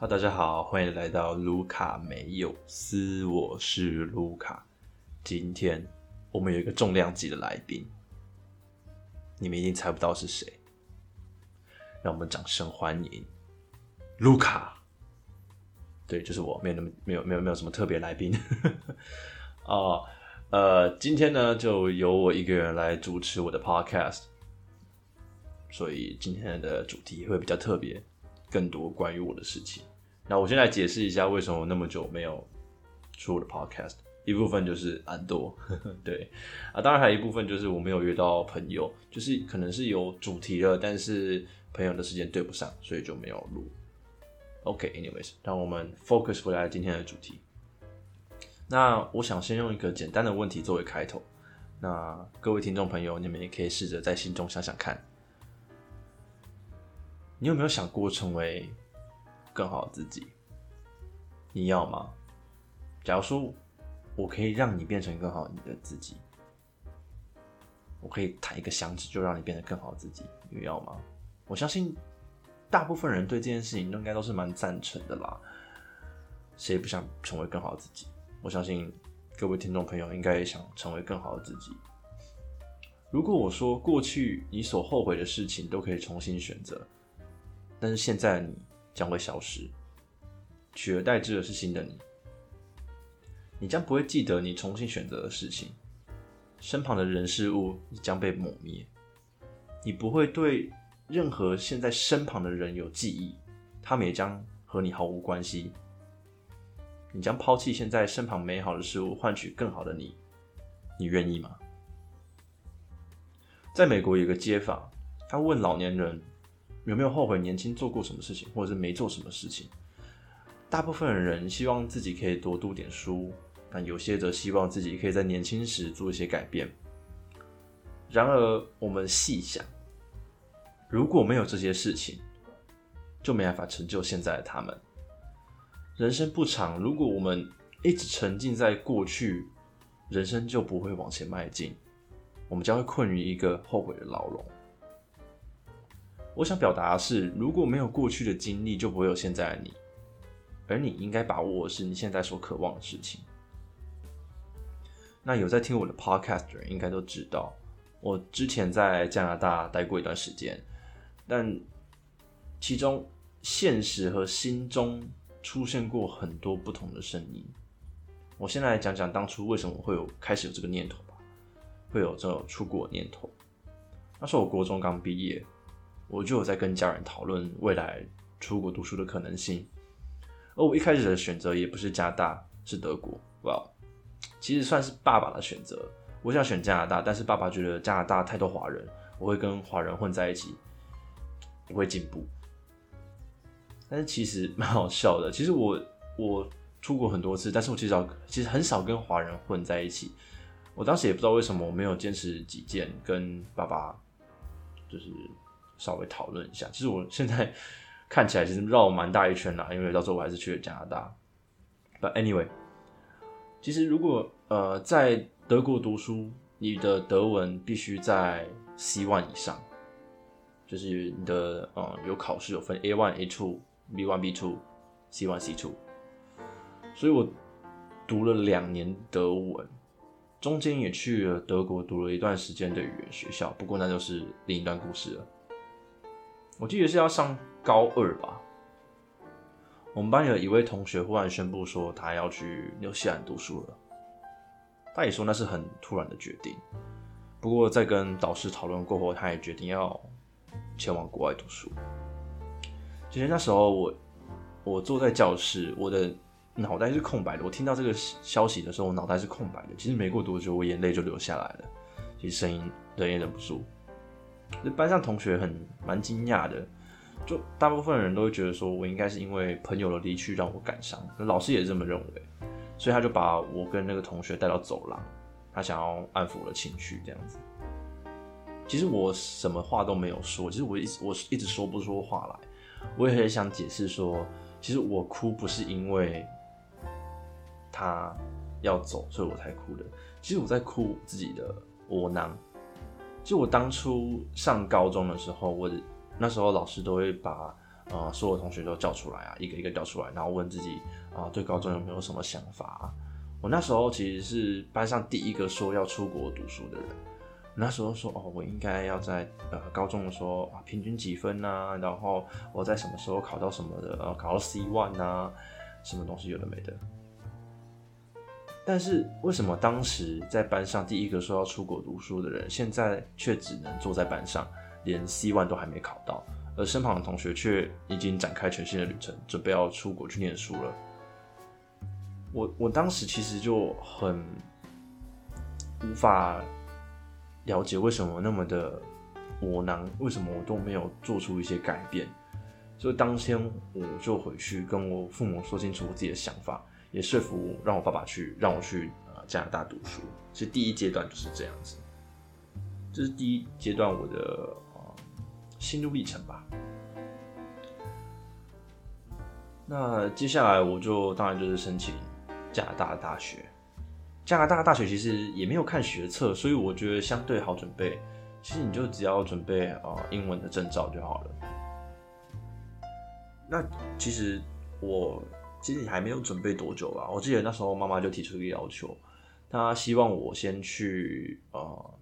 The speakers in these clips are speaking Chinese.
哈，大家好，欢迎来到卢卡没有斯，我是卢卡。今天我们有一个重量级的来宾，你们一定猜不到是谁，让我们掌声欢迎卢卡。对，就是我，没有那么没有没有没有什么特别来宾。哦，呃，今天呢，就由我一个人来主持我的 podcast，所以今天的主题会比较特别，更多关于我的事情。那我先来解释一下为什么那么久没有出我的 podcast。一部分就是懒惰，对啊，当然还有一部分就是我没有约到朋友，就是可能是有主题了，但是朋友的时间对不上，所以就没有录。OK，anyways，让我们 focus 回来今天的主题。那我想先用一个简单的问题作为开头。那各位听众朋友，你们也可以试着在心中想想看，你有没有想过成为？更好的自己，你要吗？假如说我可以让你变成更好你的自己，我可以弹一个响指就让你变得更好的自己，你要吗？我相信大部分人对这件事情应该都是蛮赞成的啦。谁不想成为更好的自己？我相信各位听众朋友应该也想成为更好的自己。如果我说过去你所后悔的事情都可以重新选择，但是现在的你。将会消失，取而代之的是新的你。你将不会记得你重新选择的事情，身旁的人事物将被抹灭。你不会对任何现在身旁的人有记忆，他们也将和你毫无关系。你将抛弃现在身旁美好的事物，换取更好的你。你愿意吗？在美国有个街坊，他问老年人。有没有后悔年轻做过什么事情，或者是没做什么事情？大部分的人希望自己可以多读点书，但有些则希望自己可以在年轻时做一些改变。然而，我们细想，如果没有这些事情，就没办法成就现在的他们。人生不长，如果我们一直沉浸在过去，人生就不会往前迈进，我们将会困于一个后悔的牢笼。我想表达的是，如果没有过去的经历，就不会有现在的你。而你应该把握的是你现在所渴望的事情。那有在听我的 podcast 的人应该都知道，我之前在加拿大待过一段时间，但其中现实和心中出现过很多不同的声音。我先来讲讲当初为什么会有开始有这个念头吧，会有这种出国念头。那时候我国中刚毕业。我就有在跟家人讨论未来出国读书的可能性，而我一开始的选择也不是加拿大，是德国。哇，其实算是爸爸的选择。我想选加拿大，但是爸爸觉得加拿大太多华人，我会跟华人混在一起，不会进步。但是其实蛮好笑的。其实我我出国很多次，但是我其实其实很少跟华人混在一起。我当时也不知道为什么我没有坚持己见，跟爸爸就是。稍微讨论一下，其实我现在看起来其实绕蛮大一圈啦，因为到时候我还是去了加拿大。But anyway，其实如果呃在德国读书，你的德文必须在 C one 以上，就是你的呃有考试有分 A one、A two、B one、B two、C one、C two，所以我读了两年德文，中间也去了德国读了一段时间的语言学校，不过那就是另一段故事了。我记得是要上高二吧，我们班有一位同学忽然宣布说他要去纽西兰读书了。他也说那是很突然的决定，不过在跟导师讨论过后，他也决定要前往国外读书。其实那时候我我坐在教室，我的脑袋是空白的。我听到这个消息的时候，我脑袋是空白的。其实没过多久，我眼泪就流下来了，其实声音忍也忍不住。班上同学很蛮惊讶的，就大部分人都会觉得说我应该是因为朋友的离去让我感伤，老师也这么认为，所以他就把我跟那个同学带到走廊，他想要安抚我的情绪这样子。其实我什么话都没有说，其实我一直我一直说不出话来，我也很想解释说，其实我哭不是因为他要走，所以我才哭的，其实我在哭自己的窝囊。就我当初上高中的时候，我那时候老师都会把呃所有同学都叫出来啊，一个一个叫出来，然后问自己啊对高中有没有什么想法。我那时候其实是班上第一个说要出国读书的人。那时候说哦，我应该要在呃高中的时候啊平均几分呐，然后我在什么时候考到什么的，呃考到 C one 呐，什么东西有的没的。但是为什么当时在班上第一个说要出国读书的人，现在却只能坐在班上，连 C one 都还没考到，而身旁的同学却已经展开全新的旅程，准备要出国去念书了。我我当时其实就很无法了解为什么那么的窝囊，为什么我都没有做出一些改变。所以当天我就回去跟我父母说清楚我自己的想法。也说服让我爸爸去让我去呃加拿大读书，其实第一阶段就是这样子，这是第一阶段我的呃心路历程吧。那接下来我就当然就是申请加拿大的大学，加拿大大学其实也没有看学测，所以我觉得相对好准备。其实你就只要准备呃英文的证照就好了。那其实我。其实你还没有准备多久吧，我记得那时候妈妈就提出一个要求，她希望我先去呃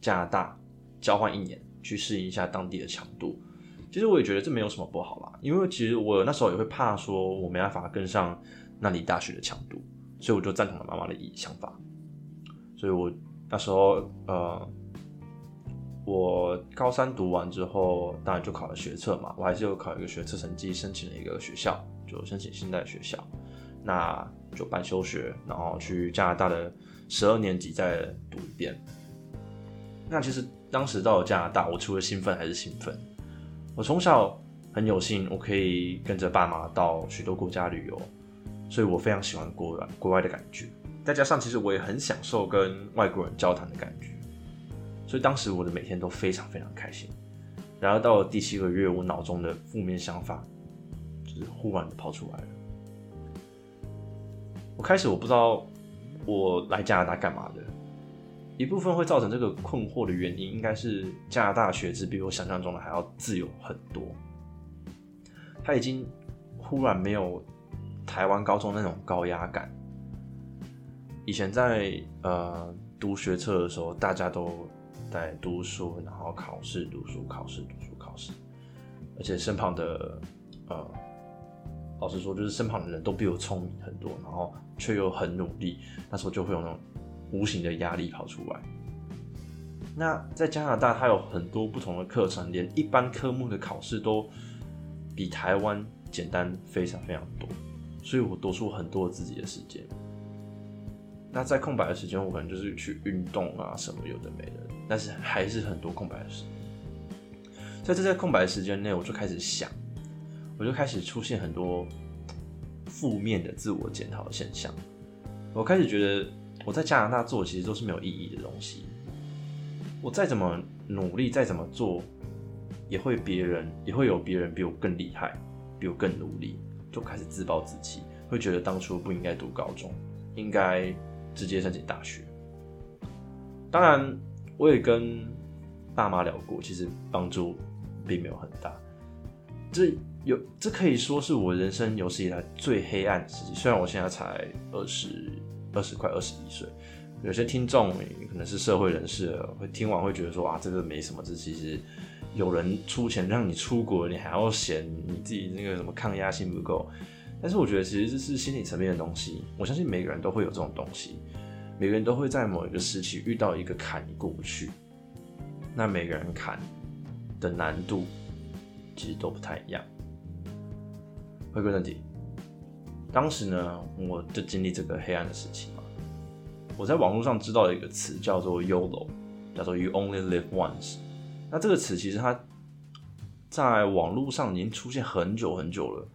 加拿大交换一年，去适应一下当地的强度。其实我也觉得这没有什么不好啦，因为其实我那时候也会怕说我没办法跟上那里大学的强度，所以我就赞同了妈妈的想法。所以我那时候呃，我高三读完之后，当然就考了学测嘛，我还是有考一个学测成绩，申请了一个学校。就申请新的学校，那就办休学，然后去加拿大的十二年级再读一遍。那其实当时到了加拿大，我除了兴奋还是兴奋。我从小很有幸，我可以跟着爸妈到许多国家旅游，所以我非常喜欢国外国外的感觉。再加上其实我也很享受跟外国人交谈的感觉，所以当时我的每天都非常非常开心。然而到了第七个月，我脑中的负面想法。忽然的跑出来了。我开始我不知道我来加拿大干嘛的。一部分会造成这个困惑的原因，应该是加拿大学制比我想象中的还要自由很多。他已经忽然没有台湾高中那种高压感。以前在呃读学测的时候，大家都在读书，然后考试、读书、考试、读书、考试，而且身旁的呃。老实说，就是身旁的人都比我聪明很多，然后却又很努力，那时候就会有那种无形的压力跑出来。那在加拿大，它有很多不同的课程，连一般科目的考试都比台湾简单非常非常多，所以我多出很多自己的时间。那在空白的时间，我可能就是去运动啊，什么有的没的，但是还是很多空白的时间。在这在空白的时间内，我就开始想。我就开始出现很多负面的自我检讨的现象。我开始觉得我在加拿大做其实都是没有意义的东西。我再怎么努力，再怎么做，也会别人也会有别人比我更厉害，比我更努力，就开始自暴自弃，会觉得当初不应该读高中，应该直接申请大学。当然，我也跟爸妈聊过，其实帮助并没有很大。这。有，这可以说是我人生有史以来最黑暗的时期。虽然我现在才二十二十快二十一岁，有些听众可能是社会人士，会听完会觉得说啊，这个没什么。这其实有人出钱让你出国，你还要嫌你自己那个什么抗压性不够。但是我觉得其实这是心理层面的东西。我相信每个人都会有这种东西，每个人都会在某一个时期遇到一个坎，你过不去。那每个人坎的难度其实都不太一样。回归正题，当时呢，我就经历这个黑暗的时期嘛。我在网络上知道一个词，叫做 “YOLO”，叫做 “You Only Live Once”。那这个词其实它在网络上已经出现很久很久了。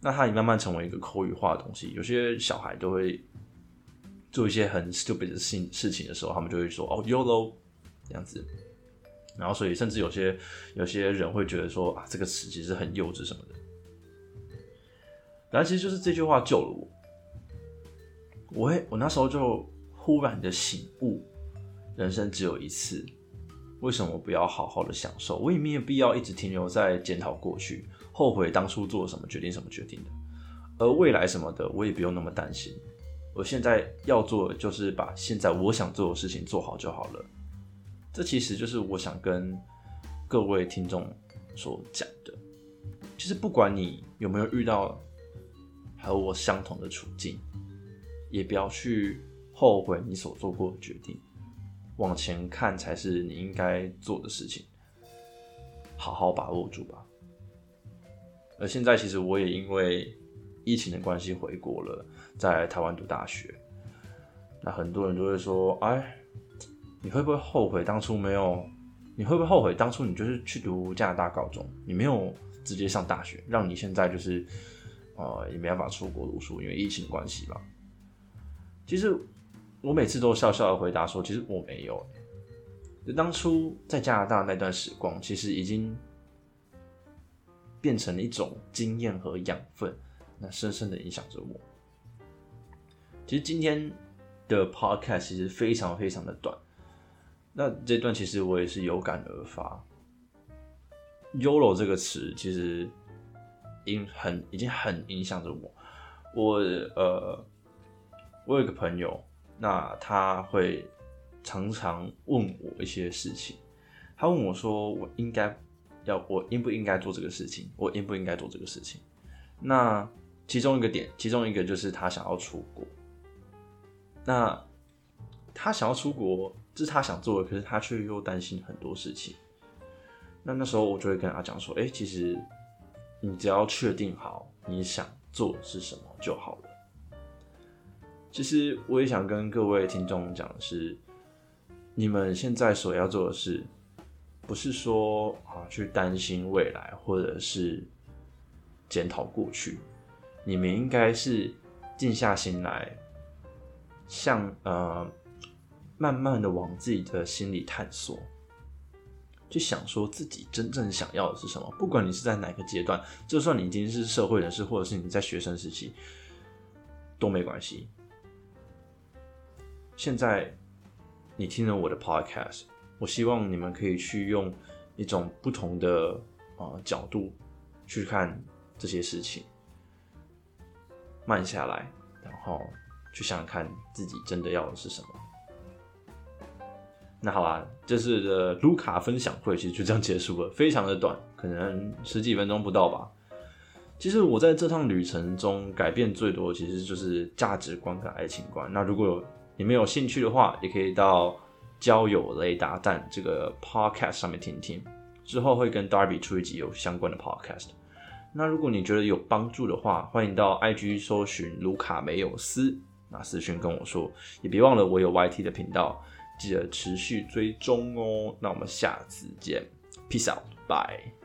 那它也慢慢成为一个口语化的东西。有些小孩都会做一些很 stupid 的事事情的时候，他们就会说“哦，YOLO” 这样子。然后，所以甚至有些有些人会觉得说啊，这个词其实很幼稚什么的。然后其实就是这句话救了我，我我那时候就忽然的醒悟，人生只有一次，为什么不要好好的享受？我也没有必要一直停留在检讨过去，后悔当初做什么决定，什么决定的。而未来什么的，我也不用那么担心。我现在要做的就是把现在我想做的事情做好就好了。这其实就是我想跟各位听众所讲的。其实不管你有没有遇到和我相同的处境，也不要去后悔你所做过的决定。往前看才是你应该做的事情，好好把握住吧。而现在其实我也因为疫情的关系回国了，在台湾读大学。那很多人都会说：“哎，你会不会后悔当初没有？你会不会后悔当初你就是去读加拿大高中，你没有直接上大学，让你现在就是哦也没办法出国读书，因为疫情关系吧？”其实。我每次都笑笑的回答说：“其实我没有。就当初在加拿大那段时光，其实已经变成了一种经验和养分，那深深的影响着我。其实今天的 podcast 其实非常非常的短，那这段其实我也是有感而发。YOLO 这个词其实影很已经很影响着我。我呃，我有一个朋友。”那他会常常问我一些事情，他问我说：“我应该要，我应不应该做这个事情？我应不应该做这个事情？”那其中一个点，其中一个就是他想要出国。那他想要出国，这是他想做的，可是他却又担心很多事情。那那时候我就会跟他讲说：“哎，其实你只要确定好你想做的是什么就好了。”其实我也想跟各位听众讲的是，你们现在所要做的事，不是说啊去担心未来，或者是检讨过去，你们应该是静下心来，像呃慢慢的往自己的心里探索，去想说自己真正想要的是什么。不管你是在哪个阶段，就算你已经是社会人士，或者是你在学生时期，都没关系。现在你听了我的 podcast，我希望你们可以去用一种不同的啊角度去看这些事情，慢下来，然后去想想看自己真的要的是什么。那好啦，这次的卢卡分享会其实就这样结束了，非常的短，可能十几分钟不到吧。其实我在这趟旅程中改变最多，其实就是价值观跟爱情观。那如果你们有兴趣的话，也可以到交友雷达站这个 podcast 上面听听，之后会跟 Darby 出一集有相关的 podcast。那如果你觉得有帮助的话，欢迎到 IG 搜寻卢卡梅有斯，那私讯跟我说，也别忘了我有 YT 的频道，记得持续追踪哦。那我们下次见，Peace out，bye。